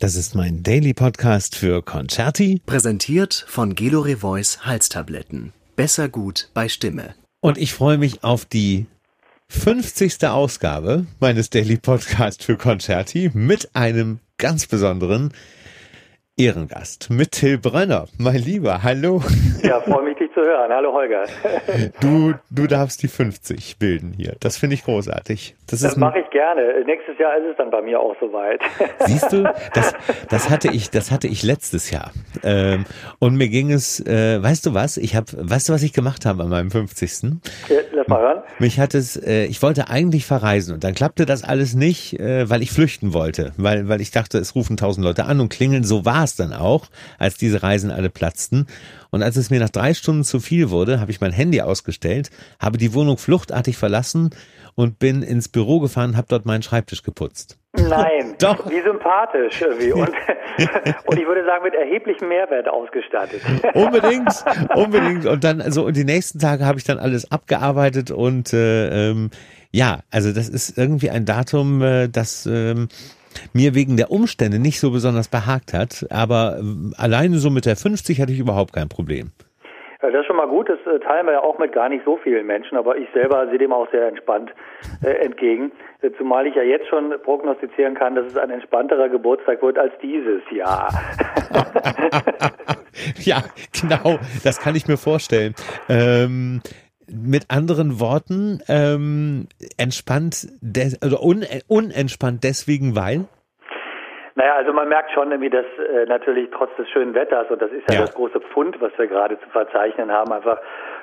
Das ist mein Daily Podcast für Concerti. Präsentiert von Gelore Voice Halstabletten. Besser gut bei Stimme. Und ich freue mich auf die 50. Ausgabe meines Daily Podcast für Concerti mit einem ganz besonderen Ehrengast, mit Till Brenner. Mein Lieber, hallo. Ja, freue mich, dich zu hören. Hallo, Holger. Du, du darfst die 50 bilden hier. Das finde ich großartig. Das, das mache ich gerne. Nächstes Jahr ist es dann bei mir auch soweit. Siehst du, das, das hatte ich, das hatte ich letztes Jahr. Ähm, und mir ging es, äh, weißt du was? Ich habe, weißt du, was ich gemacht habe an meinem 50. Ja, lass mal hören. Mich hat es, äh, ich wollte eigentlich verreisen und dann klappte das alles nicht, äh, weil ich flüchten wollte, weil, weil ich dachte, es rufen tausend Leute an und klingeln. So war es dann auch, als diese Reisen alle platzten. Und als es mir nach drei Stunden zu viel wurde, habe ich mein Handy ausgestellt, habe die Wohnung fluchtartig verlassen und bin ins Büro gefahren, habe dort meinen Schreibtisch geputzt. Nein, Doch. wie sympathisch irgendwie. Und, und ich würde sagen, mit erheblichem Mehrwert ausgestattet. Unbedingt, unbedingt. Und dann, also und die nächsten Tage habe ich dann alles abgearbeitet und äh, ähm, ja, also das ist irgendwie ein Datum, äh, das ähm, mir wegen der Umstände nicht so besonders behagt hat, aber äh, alleine so mit der 50 hatte ich überhaupt kein Problem. Ja, das ist schon mal gut, das äh, teilen wir ja auch mit gar nicht so vielen Menschen, aber ich selber sehe dem auch sehr entspannt äh, entgegen. Äh, zumal ich ja jetzt schon prognostizieren kann, dass es ein entspannterer Geburtstag wird als dieses Jahr. ja, genau, das kann ich mir vorstellen. Ähm, mit anderen Worten, ähm, entspannt, des, also un, unentspannt deswegen, weil? Naja, also man merkt schon irgendwie, dass äh, natürlich trotz des schönen Wetters, und das ist ja, ja. das große Pfund, was wir gerade zu verzeichnen haben, einfach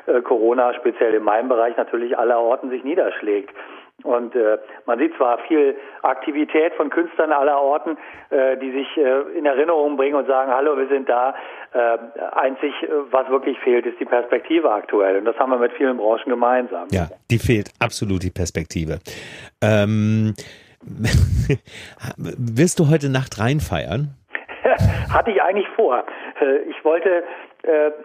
äh, Corona speziell in meinem Bereich natürlich allerorten sich niederschlägt. Und äh, man sieht zwar viel Aktivität von Künstlern aller Orten, äh, die sich äh, in Erinnerung bringen und sagen, hallo, wir sind da. Äh, einzig, äh, was wirklich fehlt, ist die Perspektive aktuell. Und das haben wir mit vielen Branchen gemeinsam. Ja, die fehlt absolut die Perspektive. Ähm, wirst du heute Nacht reinfeiern? Hatte ich eigentlich vor. Äh, ich wollte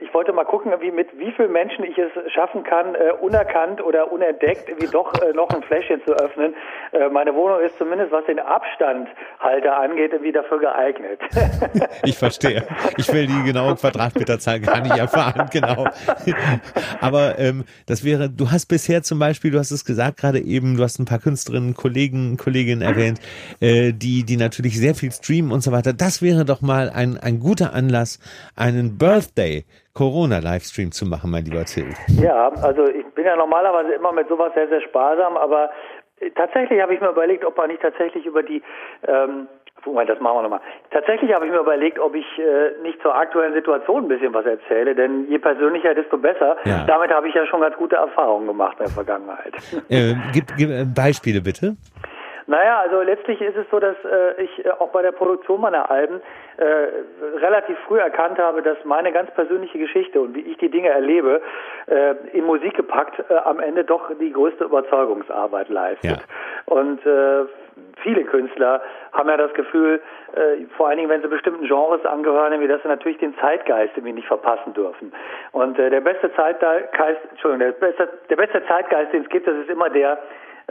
ich wollte mal gucken, wie mit wie vielen Menschen ich es schaffen kann, äh, unerkannt oder unentdeckt, wie doch äh, noch ein Fläschchen zu öffnen. Äh, meine Wohnung ist zumindest, was den Abstandhalter angeht, irgendwie dafür geeignet. ich verstehe. Ich will die genaue Quadratmeterzahl gar nicht erfahren, genau. Aber ähm, das wäre, du hast bisher zum Beispiel, du hast es gesagt gerade eben, du hast ein paar Künstlerinnen, Kollegen, Kolleginnen erwähnt, äh, die, die natürlich sehr viel streamen und so weiter. Das wäre doch mal ein, ein guter Anlass, einen Birthday Birthday Corona-Livestream zu machen, mein lieber Till. Ja, also ich bin ja normalerweise immer mit sowas sehr, sehr sparsam, aber tatsächlich habe ich mir überlegt, ob man nicht tatsächlich über die ähm, Moment, das machen wir nochmal. Tatsächlich habe ich mir überlegt, ob ich äh, nicht zur aktuellen Situation ein bisschen was erzähle, denn je persönlicher, desto besser. Ja. Damit habe ich ja schon ganz gute Erfahrungen gemacht in der Vergangenheit. Äh, gib, gib äh, Beispiele bitte. Naja, also letztlich ist es so, dass äh, ich äh, auch bei der Produktion meiner Alben äh, relativ früh erkannt habe, dass meine ganz persönliche Geschichte und wie ich die Dinge erlebe, äh, in Musik gepackt, äh, am Ende doch die größte Überzeugungsarbeit leistet. Ja. Und äh, viele Künstler haben ja das Gefühl, äh, vor allen Dingen, wenn sie bestimmten Genres angehören, wie dass sie natürlich den Zeitgeist irgendwie nicht verpassen dürfen. Und äh, der beste Zeitgeist, Entschuldigung, der beste, der beste Zeitgeist, den es gibt, das ist immer der,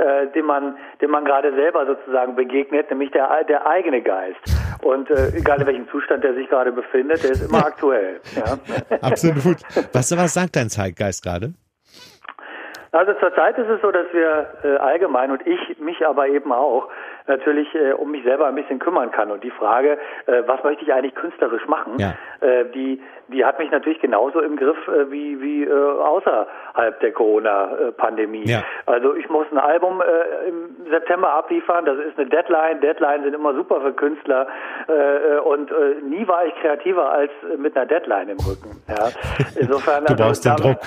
äh, dem man, dem man gerade selber sozusagen begegnet, nämlich der, der eigene Geist. Und äh, egal in welchem Zustand der sich gerade befindet, der ist immer aktuell. Ja. Absolut. Was, was sagt dein Zeitgeist gerade? Also zurzeit ist es so, dass wir äh, allgemein und ich mich aber eben auch natürlich äh, um mich selber ein bisschen kümmern kann. Und die Frage, äh, was möchte ich eigentlich künstlerisch machen, ja. äh, die, die hat mich natürlich genauso im Griff äh, wie, wie äh, außerhalb der Corona-Pandemie. Ja. Also ich muss ein Album äh, im September abliefern, das ist eine Deadline. Deadlines sind immer super für Künstler äh, und äh, nie war ich kreativer als mit einer Deadline im Rücken. Ja. Insofern, du brauchst also, den Druck.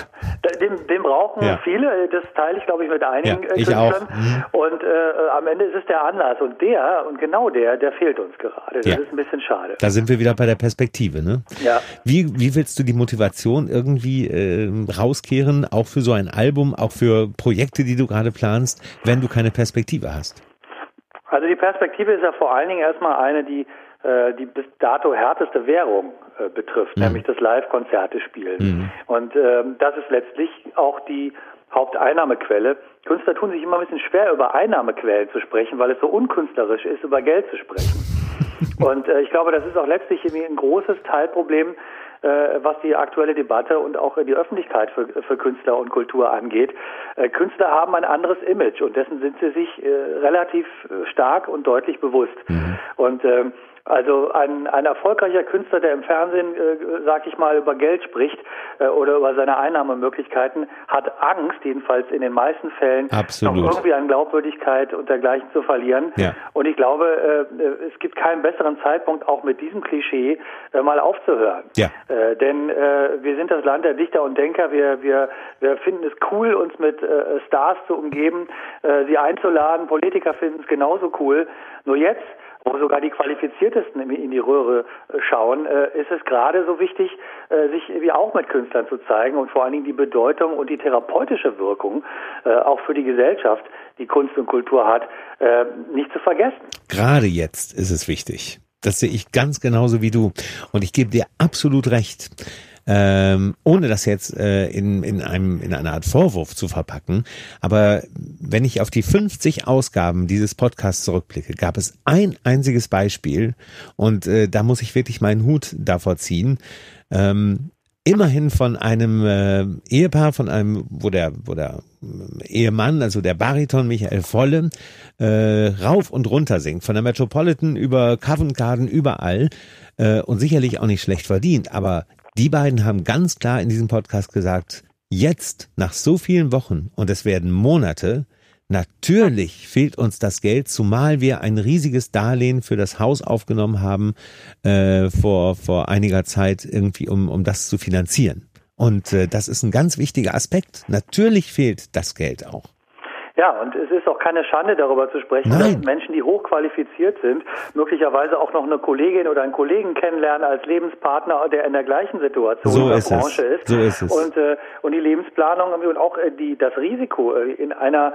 Den, den brauchen ja. viele, das teile ich glaube ich mit einigen ja, ich Künstlern. Auch. Mhm. Und äh, am Ende ist es der Anlass und der und genau der, der fehlt uns gerade. Das ist ein bisschen schade. Da sind wir wieder bei der Perspektive, ne? Ja. Wie wie willst du die Motivation irgendwie äh, rauskehren, auch für so ein Album, auch für Projekte, die du gerade planst, wenn du keine Perspektive hast? Also die Perspektive ist ja vor allen Dingen erstmal eine, die äh, die bis dato härteste Währung äh, betrifft, mhm. nämlich das Live-Konzerte spielen. Mhm. Und ähm, das ist letztlich auch die Haupteinnahmequelle. Künstler tun sich immer ein bisschen schwer, über Einnahmequellen zu sprechen, weil es so unkünstlerisch ist, über Geld zu sprechen. und äh, ich glaube, das ist auch letztlich ein großes Teilproblem äh, was die aktuelle Debatte und auch die Öffentlichkeit für, für Künstler und Kultur angeht. Äh, Künstler haben ein anderes Image und dessen sind sie sich äh, relativ stark und deutlich bewusst. Mhm. Und ähm, also ein, ein erfolgreicher Künstler, der im Fernsehen, äh, sag ich mal, über Geld spricht äh, oder über seine Einnahmemöglichkeiten, hat Angst, jedenfalls in den meisten Fällen, Absolut. noch irgendwie an Glaubwürdigkeit und dergleichen zu verlieren. Ja. Und ich glaube, äh, es gibt keinen besseren Zeitpunkt, auch mit diesem Klischee äh, mal aufzuhören. Ja. Äh, denn äh, wir sind das Land der Dichter und Denker. Wir, wir, wir finden es cool, uns mit äh, Stars zu umgeben, äh, sie einzuladen. Politiker finden es genauso cool. Nur jetzt wo sogar die Qualifiziertesten in die Röhre äh, schauen, äh, ist es gerade so wichtig, äh, sich wie auch mit Künstlern zu zeigen und vor allen Dingen die Bedeutung und die therapeutische Wirkung auch für die Gesellschaft, die Kunst und Kultur hat, nicht zu vergessen. Gerade jetzt ist es wichtig. Das sehe ich ganz genauso wie du. Und ich gebe dir absolut recht ähm, ohne das jetzt äh, in, in, einem, in einer Art Vorwurf zu verpacken. Aber wenn ich auf die 50 Ausgaben dieses Podcasts zurückblicke, gab es ein einziges Beispiel und äh, da muss ich wirklich meinen Hut davor ziehen. Ähm, immerhin von einem äh, Ehepaar, von einem, wo der, wo der äh, Ehemann, also der Bariton Michael Volle, äh, rauf und runter singt, von der Metropolitan über Covent Garden, überall äh, und sicherlich auch nicht schlecht verdient, aber die beiden haben ganz klar in diesem Podcast gesagt, jetzt nach so vielen Wochen und es werden Monate, Natürlich fehlt uns das Geld, zumal wir ein riesiges Darlehen für das Haus aufgenommen haben äh, vor vor einiger Zeit irgendwie, um um das zu finanzieren. Und äh, das ist ein ganz wichtiger Aspekt. Natürlich fehlt das Geld auch. Ja, und es ist auch keine Schande, darüber zu sprechen, Nein. dass Menschen, die hochqualifiziert sind, möglicherweise auch noch eine Kollegin oder einen Kollegen kennenlernen als Lebenspartner, der in der gleichen Situation so in der ist Branche es. ist. So ist es. Und, äh, und die Lebensplanung und auch äh, die, das Risiko, äh, in einer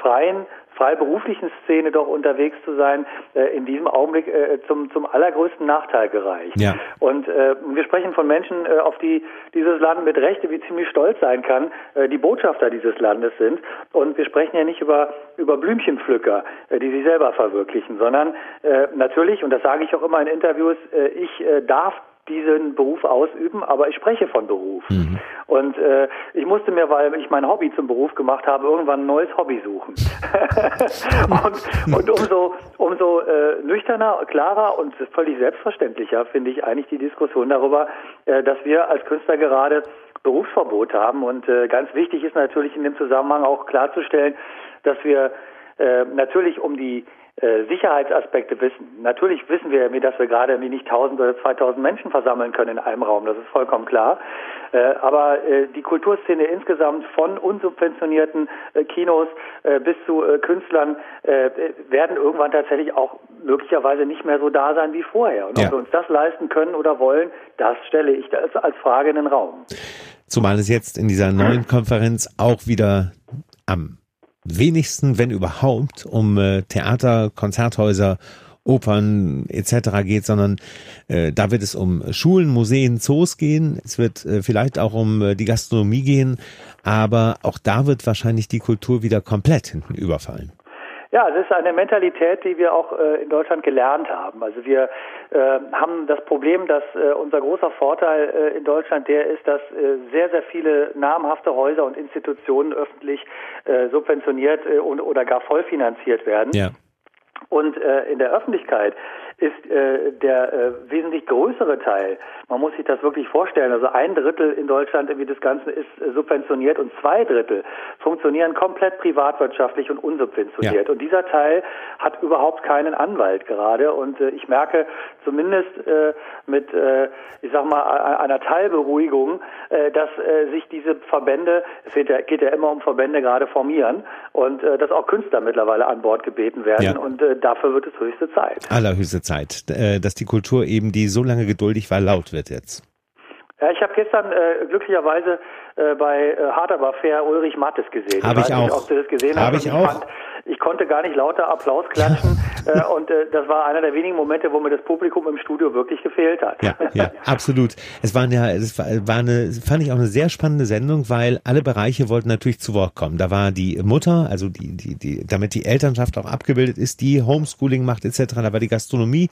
freien freiberuflichen Szene doch unterwegs zu sein, äh, in diesem Augenblick äh, zum, zum allergrößten Nachteil gereicht. Ja. Und äh, wir sprechen von Menschen, äh, auf die dieses Land mit Rechte wie ziemlich stolz sein kann, äh, die Botschafter dieses Landes sind. Und wir sprechen ja nicht über, über Blümchenpflücker, äh, die sich selber verwirklichen, sondern äh, natürlich, und das sage ich auch immer in Interviews, äh, ich äh, darf diesen Beruf ausüben, aber ich spreche von Beruf. Mhm. Und äh, ich musste mir, weil ich mein Hobby zum Beruf gemacht habe, irgendwann ein neues Hobby suchen. und, und umso, umso äh, nüchterner, klarer und völlig selbstverständlicher finde ich eigentlich die Diskussion darüber, äh, dass wir als Künstler gerade Berufsverbot haben. Und äh, ganz wichtig ist natürlich in dem Zusammenhang auch klarzustellen, dass wir äh, natürlich um die äh, Sicherheitsaspekte wissen. Natürlich wissen wir, dass wir gerade nicht 1000 oder 2000 Menschen versammeln können in einem Raum, das ist vollkommen klar. Äh, aber äh, die Kulturszene insgesamt von unsubventionierten Kinos bis zu Künstlern werden irgendwann tatsächlich auch möglicherweise nicht mehr so da sein wie vorher. Und ja. ob wir uns das leisten können oder wollen, das stelle ich als Frage in den Raum. Zumal es jetzt in dieser neuen Konferenz auch wieder am wenigsten, wenn überhaupt, um äh, Theater, Konzerthäuser, Opern etc. geht, sondern äh, da wird es um Schulen, Museen, Zoos gehen. Es wird äh, vielleicht auch um äh, die Gastronomie gehen, aber auch da wird wahrscheinlich die Kultur wieder komplett hinten überfallen. Ja, es ist eine Mentalität, die wir auch äh, in Deutschland gelernt haben. Also wir äh, haben das Problem, dass äh, unser großer Vorteil äh, in Deutschland der ist, dass äh, sehr, sehr viele namhafte Häuser und Institutionen öffentlich äh, subventioniert und, oder gar vollfinanziert werden. Ja. Und äh, in der Öffentlichkeit ist äh, der äh, wesentlich größere Teil, man muss sich das wirklich vorstellen, also ein Drittel in Deutschland wie das Ganze ist äh, subventioniert und zwei Drittel funktionieren komplett privatwirtschaftlich und unsubventioniert. Ja. Und dieser Teil hat überhaupt keinen Anwalt gerade. Und äh, ich merke zumindest äh, mit, äh, ich sag mal, einer Teilberuhigung, äh, dass äh, sich diese Verbände, es geht ja, geht ja immer um Verbände gerade formieren und äh, dass auch Künstler mittlerweile an Bord gebeten werden. Ja. Und äh, dafür wird es höchste Zeit. Allerhöchste Zeit, äh, dass die Kultur eben, die so lange geduldig war, laut wird jetzt. Ja, ich habe gestern äh, glücklicherweise äh, bei äh, Hard Aber Fair Ulrich Mattes gesehen. Habe ich, ich auch. Habe hast. ich auch. Fand, ich konnte gar nicht lauter Applaus klatschen äh, und äh, das war einer der wenigen Momente, wo mir das Publikum im Studio wirklich gefehlt hat. Ja, ja, absolut. Es waren ja, es war, war eine, fand ich auch eine sehr spannende Sendung, weil alle Bereiche wollten natürlich zu Wort kommen. Da war die Mutter, also die, die, die, damit die Elternschaft auch abgebildet ist, die Homeschooling macht etc. Da war die Gastronomie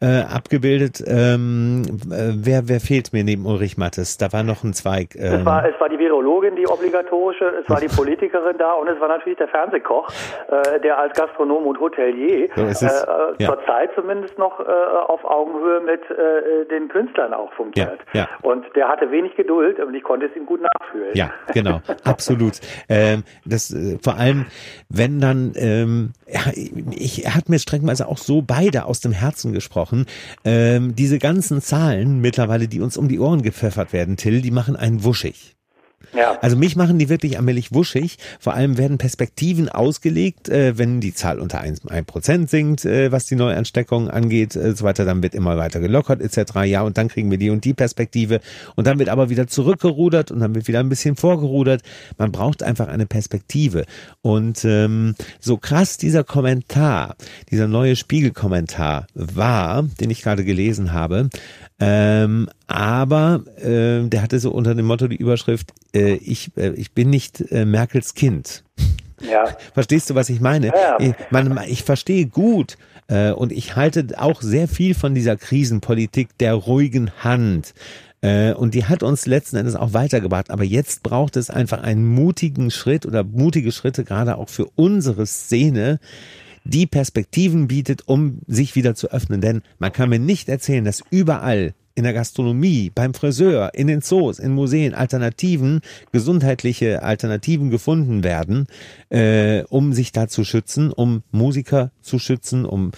äh, abgebildet. Ähm, äh, wer, wer fehlt mir neben Ulrich Mattes? Da war noch ein Zweig. Ähm, es, war, es war die Virologin, die obligatorische, es war die Politikerin da und es war natürlich der Fernsehkoch, äh, der als Gastronom und Hotelier so äh, ja. zur Zeit zumindest noch äh, auf Augenhöhe mit äh, den Künstlern auch fungiert. Ja, ja. Und der hatte wenig Geduld und ich konnte es ihm gut nachfühlen. Ja, genau, absolut. Ähm, das äh, vor allem, wenn dann, ähm, ja, ich, er hat mir streckenweise auch so beide aus dem Herzen gesprochen. Ähm, diese ganzen Zahlen mittlerweile, die uns um die Ohren gepfeffert werden, Till, die machen einen wuschig. Ja. Also mich machen die wirklich allmählich wuschig. Vor allem werden Perspektiven ausgelegt, äh, wenn die Zahl unter 1%, 1 sinkt, äh, was die Neuansteckung angeht, äh, so weiter, dann wird immer weiter gelockert etc. Ja, und dann kriegen wir die und die Perspektive und dann wird aber wieder zurückgerudert und dann wird wieder ein bisschen vorgerudert. Man braucht einfach eine Perspektive. Und ähm, so krass dieser Kommentar, dieser neue Spiegelkommentar war, den ich gerade gelesen habe, ähm, aber äh, der hatte so unter dem Motto die Überschrift, äh, ich, äh, ich bin nicht äh, Merkels Kind. Ja. Verstehst du, was ich meine? Ja. Ich, man, ich verstehe gut äh, und ich halte auch sehr viel von dieser Krisenpolitik der ruhigen Hand. Äh, und die hat uns letzten Endes auch weitergebracht. Aber jetzt braucht es einfach einen mutigen Schritt oder mutige Schritte, gerade auch für unsere Szene, die Perspektiven bietet, um sich wieder zu öffnen. Denn man kann mir nicht erzählen, dass überall in der Gastronomie, beim Friseur, in den Zoos, in Museen Alternativen, gesundheitliche Alternativen gefunden werden, äh, um sich da zu schützen, um Musiker zu schützen, um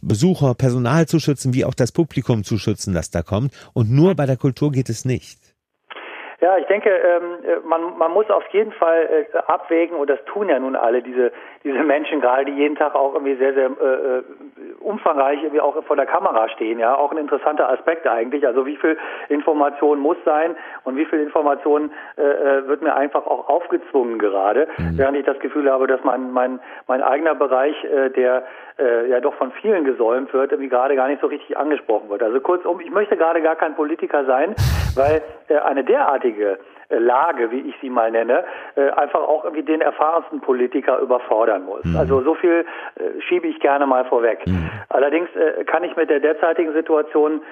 Besucher, Personal zu schützen, wie auch das Publikum zu schützen, das da kommt. Und nur bei der Kultur geht es nicht. Ja, ich denke, ähm, äh, man, man muss auf jeden Fall äh, abwägen, und das tun ja nun alle, diese, diese Menschen gerade, die jeden Tag auch irgendwie sehr, sehr äh, äh, umfangreich irgendwie auch vor der Kamera stehen, ja, auch ein interessanter Aspekt eigentlich. Also wie viel Information muss sein und wie viel Information äh, äh wird mir einfach auch aufgezwungen gerade, mhm. während ich das Gefühl habe, dass mein, mein, mein eigener Bereich, äh, der äh, ja doch von vielen gesäumt wird, irgendwie gerade gar nicht so richtig angesprochen wird. Also kurzum, ich möchte gerade gar kein Politiker sein, weil äh, eine derartige Lage, wie ich sie mal nenne, äh, einfach auch irgendwie den erfahrensten Politiker überfordern muss. Mhm. Also so viel äh, schiebe ich gerne mal vorweg. Mhm. Allerdings kann ich mit der derzeitigen Situation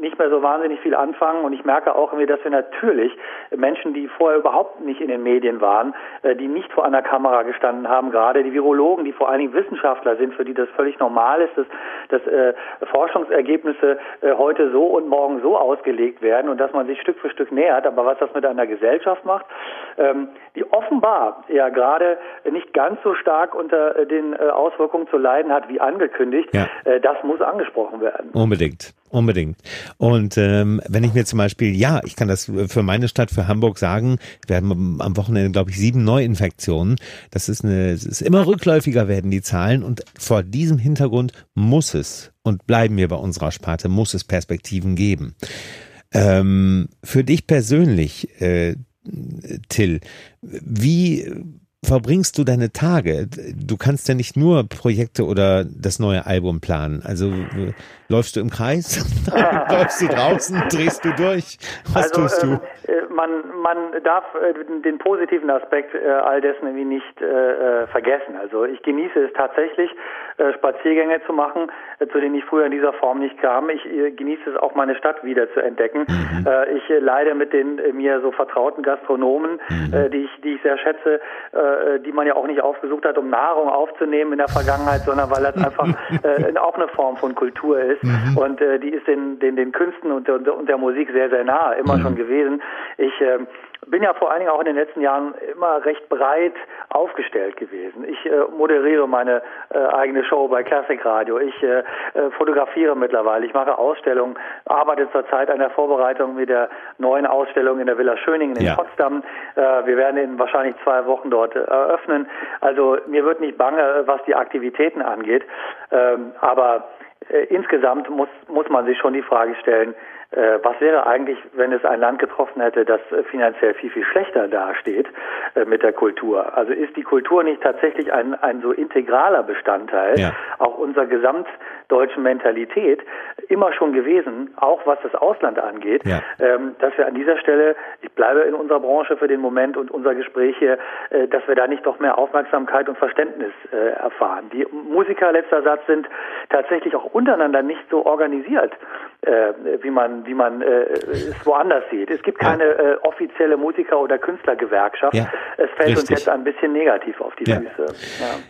nicht mehr so wahnsinnig viel anfangen und ich merke auch irgendwie, dass wir natürlich Menschen, die vorher überhaupt nicht in den Medien waren, die nicht vor einer Kamera gestanden haben, gerade die Virologen, die vor allen Dingen Wissenschaftler sind, für die das völlig normal ist, dass, dass Forschungsergebnisse heute so und morgen so ausgelegt werden und dass man sich Stück für Stück nähert, aber was das mit einer Gesellschaft macht, ähm, die offenbar ja gerade nicht ganz so stark unter äh, den äh, Auswirkungen zu leiden hat wie angekündigt, ja. äh, das muss angesprochen werden. Unbedingt. Unbedingt. Und ähm, wenn ich mir zum Beispiel, ja, ich kann das für meine Stadt, für Hamburg sagen, wir haben am Wochenende, glaube ich, sieben Neuinfektionen. Das ist eine, es ist immer rückläufiger werden die Zahlen und vor diesem Hintergrund muss es und bleiben wir bei unserer Sparte, muss es Perspektiven geben. Ähm, für dich persönlich, äh, Till, wie verbringst du deine Tage? Du kannst ja nicht nur Projekte oder das neue Album planen. Also läufst du im Kreis? läufst du draußen? Drehst du durch? Was also, tust du? Äh, man, man darf äh, den positiven Aspekt äh, all dessen irgendwie nicht äh, äh, vergessen. Also ich genieße es tatsächlich, Spaziergänge zu machen, zu denen ich früher in dieser Form nicht kam. Ich genieße es auch, meine Stadt wieder zu entdecken. Mhm. Ich leide mit den mir so vertrauten Gastronomen, mhm. die ich, die ich sehr schätze, äh, die man ja auch nicht aufgesucht hat, um Nahrung aufzunehmen in der Vergangenheit, sondern weil das einfach äh, auch eine Form von Kultur ist. Mhm. Und äh, die ist den, den, den Künsten und, und, und der Musik sehr, sehr nahe, immer mhm. schon gewesen. Ich äh, bin ja vor allen Dingen auch in den letzten Jahren immer recht breit aufgestellt gewesen. Ich äh, moderiere meine äh, eigene Show bei Classic Radio. Ich äh, äh, fotografiere mittlerweile. Ich mache Ausstellungen, arbeite zurzeit an der Vorbereitung mit der neuen Ausstellung in der Villa Schöningen in ja. Potsdam. Äh, wir werden in wahrscheinlich zwei Wochen dort äh, eröffnen. Also mir wird nicht bange, was die Aktivitäten angeht. Ähm, aber insgesamt muss, muss man sich schon die Frage stellen, was wäre eigentlich, wenn es ein Land getroffen hätte, das äh, finanziell viel, viel schlechter dasteht äh, mit der Kultur? Also ist die Kultur nicht tatsächlich ein, ein so integraler Bestandteil ja. auch unserer gesamtdeutschen Mentalität immer schon gewesen, auch was das Ausland angeht, ja. ähm, dass wir an dieser Stelle, ich bleibe in unserer Branche für den Moment und unser Gespräch hier, äh, dass wir da nicht noch mehr Aufmerksamkeit und Verständnis äh, erfahren. Die Musiker, letzter Satz, sind tatsächlich auch untereinander nicht so organisiert, äh, wie man wie man äh, es woanders sieht. Es gibt keine äh, offizielle Musiker- oder Künstlergewerkschaft. Ja, es fällt richtig. uns jetzt ein bisschen negativ auf die ja. Füße.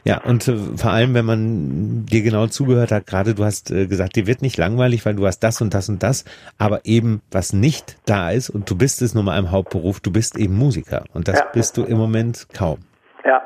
Ja, ja und äh, vor allem, wenn man dir genau zugehört hat, gerade du hast äh, gesagt, dir wird nicht langweilig, weil du hast das und das und das, aber eben was nicht da ist und du bist es nur mal im Hauptberuf, du bist eben Musiker und das bist du im Moment kaum. Ja,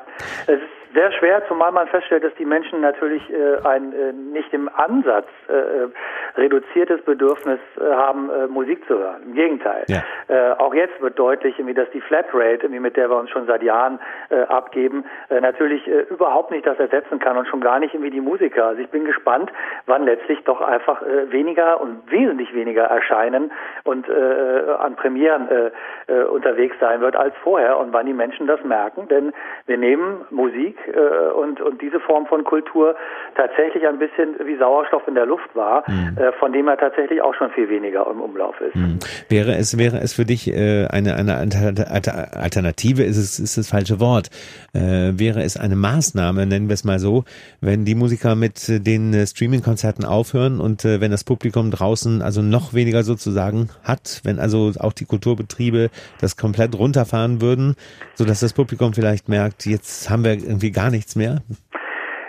es ist sehr schwer, zumal man feststellt, dass die Menschen natürlich äh, ein äh, nicht im Ansatz äh, äh reduziertes Bedürfnis äh, haben, äh, Musik zu hören. Im Gegenteil. Ja. Äh, auch jetzt wird deutlich, irgendwie, dass die Flatrate, irgendwie, mit der wir uns schon seit Jahren äh, abgeben, äh, natürlich äh, überhaupt nicht das ersetzen kann und schon gar nicht irgendwie die Musiker. Also ich bin gespannt, wann letztlich doch einfach äh, weniger und wesentlich weniger erscheinen und äh, an Premieren äh, äh, unterwegs sein wird als vorher und wann die Menschen das merken. Denn wir nehmen Musik äh, und, und diese Form von Kultur tatsächlich ein bisschen wie Sauerstoff in der Luft war, mhm. äh, von dem er tatsächlich auch schon viel weniger im Umlauf ist. Mhm. Wäre es, wäre es für dich äh, eine, eine Alternative, ist es ist das falsche Wort, äh, wäre es eine Maßnahme, nennen wir es mal so, wenn die Musiker mit den äh, Streaming-Konzerten aufhören und äh, wenn das Publikum draußen also noch weniger sozusagen hat, wenn also auch die Kulturbetriebe das komplett runterfahren würden, so dass das Publikum vielleicht merkt, jetzt haben wir irgendwie gar nichts mehr?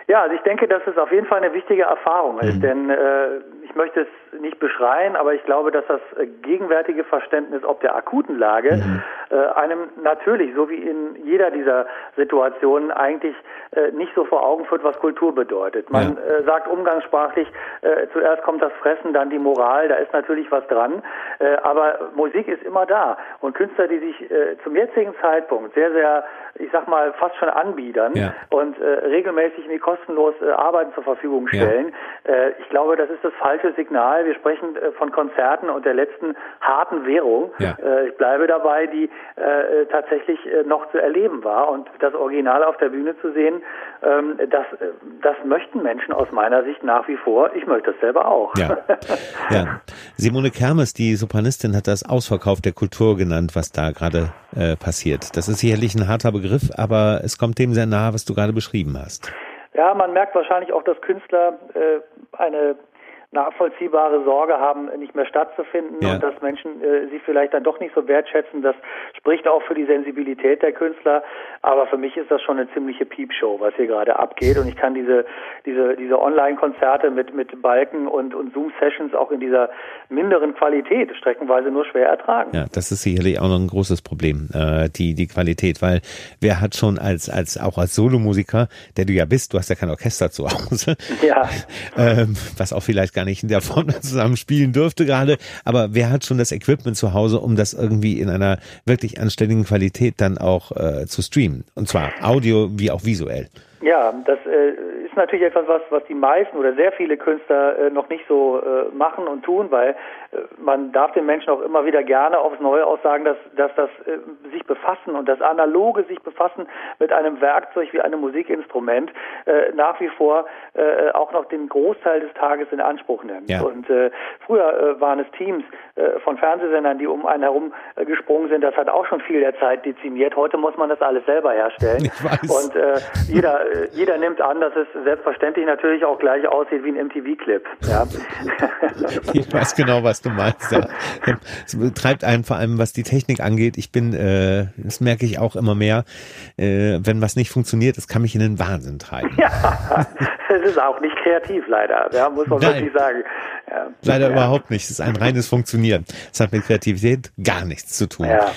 Ja, also ich denke, dass es auf jeden Fall eine wichtige Erfahrung ist, mhm. denn äh, ich möchte es nicht beschreien, aber ich glaube, dass das äh, gegenwärtige Verständnis ob der akuten Lage mhm. äh, einem natürlich, so wie in jeder dieser Situationen, eigentlich äh, nicht so vor Augen führt, was Kultur bedeutet. Man ja. äh, sagt umgangssprachlich, äh, zuerst kommt das Fressen, dann die Moral, da ist natürlich was dran, äh, aber Musik ist immer da. Und Künstler, die sich zum jetzigen Zeitpunkt sehr, sehr, ich sag mal, fast schon anbiedern ja. und regelmäßig wie kostenlos äh, Arbeiten zur Verfügung stellen, ja. ich glaube, das ist das falsche Signal. Wir sprechen äh, von Konzerten und der letzten harten Währung. Äh, ich bleibe dabei, die äh, tatsächlich noch zu erleben war und das Original auf der Bühne zu sehen, ähm, das, das möchten Menschen aus meiner Sicht nach wie vor. Ich möchte das selber auch. Ja. ja. Simone Kermes, die Sopranistin, hat das Ausverkauf der Kultur genannt, was da gerade äh, passiert. Das ist sicherlich ein harter Begriff, aber es kommt dem sehr nahe, was du gerade beschrieben hast. Ja, man merkt wahrscheinlich auch, dass Künstler äh, eine nachvollziehbare Sorge haben, nicht mehr stattzufinden ja. und dass Menschen äh, sie vielleicht dann doch nicht so wertschätzen. Das spricht auch für die Sensibilität der Künstler. Aber für mich ist das schon eine ziemliche Piepshow, was hier gerade abgeht. Und ich kann diese, diese, diese Online-Konzerte mit, mit Balken und, und Zoom-Sessions auch in dieser minderen Qualität streckenweise nur schwer ertragen. Ja, das ist sicherlich auch noch ein großes Problem, äh, die, die Qualität, weil wer hat schon als, als, auch als Solomusiker, der du ja bist, du hast ja kein Orchester zu Hause. Ja. ähm, was auch vielleicht gar gar nicht in der Form zusammen spielen dürfte gerade, aber wer hat schon das Equipment zu Hause, um das irgendwie in einer wirklich anständigen Qualität dann auch äh, zu streamen? Und zwar Audio wie auch visuell. Ja, das äh, ist natürlich etwas, was, was die meisten oder sehr viele Künstler äh, noch nicht so äh, machen und tun, weil äh, man darf den Menschen auch immer wieder gerne aufs Neue aussagen, dass, dass das äh, sich befassen und das analoge sich befassen mit einem Werkzeug wie einem Musikinstrument äh, nach wie vor äh, auch noch den Großteil des Tages in Anspruch nimmt. Ja. Und früher waren es Teams von Fernsehsendern, die um einen herum gesprungen sind. Das hat auch schon viel der Zeit dezimiert. Heute muss man das alles selber herstellen. Und jeder, jeder nimmt an, dass es selbstverständlich natürlich auch gleich aussieht wie ein MTV-Clip. Ja. ich weiß genau, was du meinst. Ja. Es treibt einen vor allem, was die Technik angeht. Ich bin, äh, das merke ich auch immer mehr, äh, wenn was nicht funktioniert, das kann mich in den Wahnsinn treiben. Ja, es ist auch nicht kreativ leider, ja, muss man Nein. wirklich sagen. Ja. Leider ja. überhaupt nicht. Es ist ein reines Funktionieren. Es hat mit Kreativität gar nichts zu tun. Ja,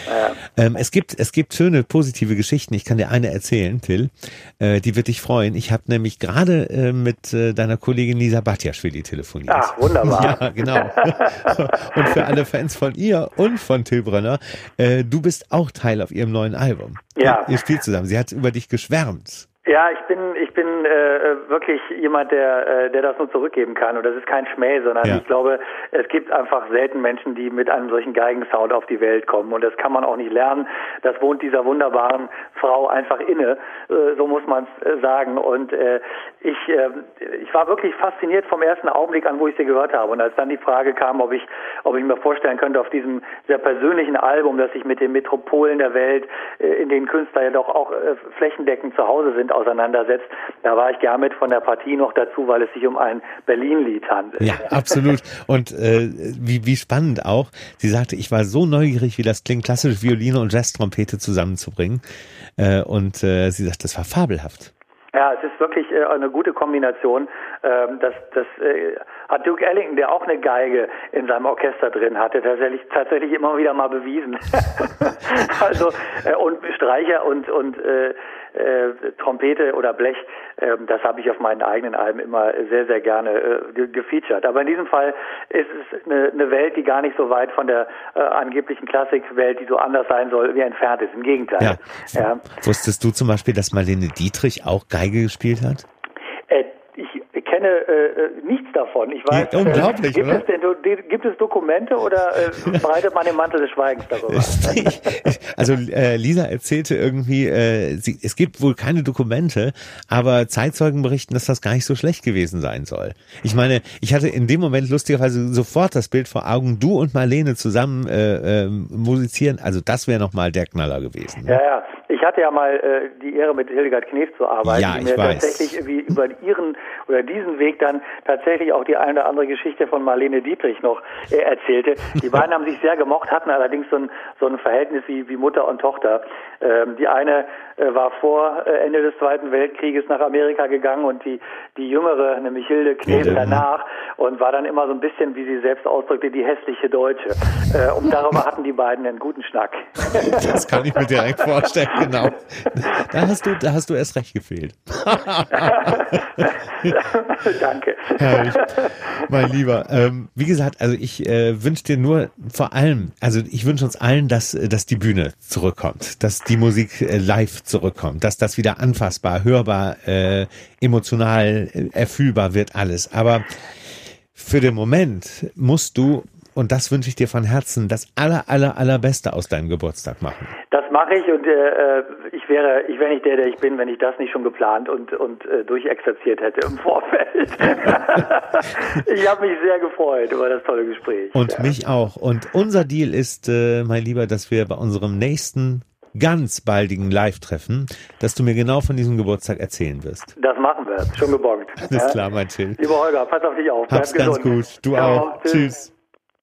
ähm, es gibt es gibt schöne positive Geschichten. Ich kann dir eine erzählen, Till. Äh, die wird dich freuen. Ich habe nämlich gerade äh, mit äh, deiner Kollegin Lisa Batjaschwili telefoniert. Ach, wunderbar. Ja, genau. und für alle Fans von ihr und von Till Brönner, äh, du bist auch Teil auf ihrem neuen Album. Ja. Ihr spielt zusammen. Sie hat über dich geschwärmt. Ja, ich bin ich bin äh, wirklich jemand, der äh, der das nur zurückgeben kann und das ist kein Schmäh, sondern ja. ich glaube, es gibt einfach selten Menschen, die mit einem solchen Geigensound auf die Welt kommen und das kann man auch nicht lernen. Das wohnt dieser wunderbaren Frau einfach inne, äh, so muss man es äh, sagen und äh, ich äh, ich war wirklich fasziniert vom ersten Augenblick an, wo ich sie gehört habe und als dann die Frage kam, ob ich ob ich mir vorstellen könnte auf diesem sehr persönlichen Album, dass ich mit den Metropolen der Welt, äh, in denen Künstler ja doch auch äh, flächendeckend zu Hause sind auseinandersetzt. Da war ich gern mit von der Partie noch dazu, weil es sich um ein Berlin-Lied handelt. Ja, absolut. Und äh, wie, wie spannend auch. Sie sagte, ich war so neugierig, wie das klingt, klassische Violine und Jazz-Trompete zusammenzubringen. Äh, und äh, sie sagt, das war fabelhaft. Ja, es ist wirklich äh, eine gute Kombination. Ähm, das das äh, hat Duke Ellington, der auch eine Geige in seinem Orchester drin hatte, tatsächlich tatsächlich immer wieder mal bewiesen. also äh, und Streicher und und äh, äh, Trompete oder Blech, äh, das habe ich auf meinen eigenen Alben immer sehr, sehr gerne äh, gefeatured. Aber in diesem Fall ist es eine, eine Welt, die gar nicht so weit von der äh, angeblichen Klassikwelt, die so anders sein soll, wie entfernt ist. Im Gegenteil. Ja. ja. Wusstest du zum Beispiel, dass Marlene Dietrich auch Geige gespielt hat? Kenne äh, äh, nichts davon. Ich weiß, ja, unglaublich, äh, gibt, oder? Es denn, gibt es Dokumente oder äh, breitet man den Mantel des Schweigens darüber? also äh, Lisa erzählte irgendwie, äh, sie, es gibt wohl keine Dokumente, aber Zeitzeugen berichten, dass das gar nicht so schlecht gewesen sein soll. Ich meine, ich hatte in dem Moment lustigerweise sofort das Bild vor Augen, du und Marlene zusammen äh, äh, musizieren, also das wäre nochmal der Knaller gewesen. Ne? Ja, ja. Ich hatte ja mal äh, die Ehre, mit Hildegard Knef zu arbeiten, ja, die mir weiß. tatsächlich wie über ihren oder diesen Weg dann tatsächlich auch die eine oder andere Geschichte von Marlene Dietrich noch äh, erzählte. Die beiden haben sich sehr gemocht, hatten allerdings so ein, so ein Verhältnis wie, wie Mutter und Tochter. Ähm, die eine war vor äh, Ende des Zweiten Weltkrieges nach Amerika gegangen und die, die jüngere, nämlich Hilde Knef, danach und war dann immer so ein bisschen, wie sie selbst ausdrückte, die hässliche Deutsche. Äh, und darüber hatten die beiden einen guten Schnack. Das kann ich mir direkt vorstellen, genau. Da hast du, da hast du erst recht gefehlt. Danke. Herrlich. Mein Lieber, ähm, wie gesagt, also ich äh, wünsche dir nur vor allem, also ich wünsche uns allen, dass, dass die Bühne zurückkommt, dass die Musik äh, live zurückkommt, dass das wieder anfassbar, hörbar, äh, emotional, äh, erfühlbar wird alles. Aber für den Moment musst du und das wünsche ich dir von Herzen, das aller, aller, allerbeste aus deinem Geburtstag machen. Das mache ich und äh, ich wäre, ich wäre nicht der, der ich bin, wenn ich das nicht schon geplant und und äh, durchexerziert hätte im Vorfeld. ich habe mich sehr gefreut über das tolle Gespräch. Und ja. mich auch. Und unser Deal ist, äh, mein Lieber, dass wir bei unserem nächsten ganz baldigen Live-Treffen, dass du mir genau von diesem Geburtstag erzählen wirst. Das machen wir, schon gebongt. Alles ja? klar, mein Till. Lieber Holger, pass auf dich auf. Hab's ganz gut. Du Ciao. auch. Tschüss. Tschüss.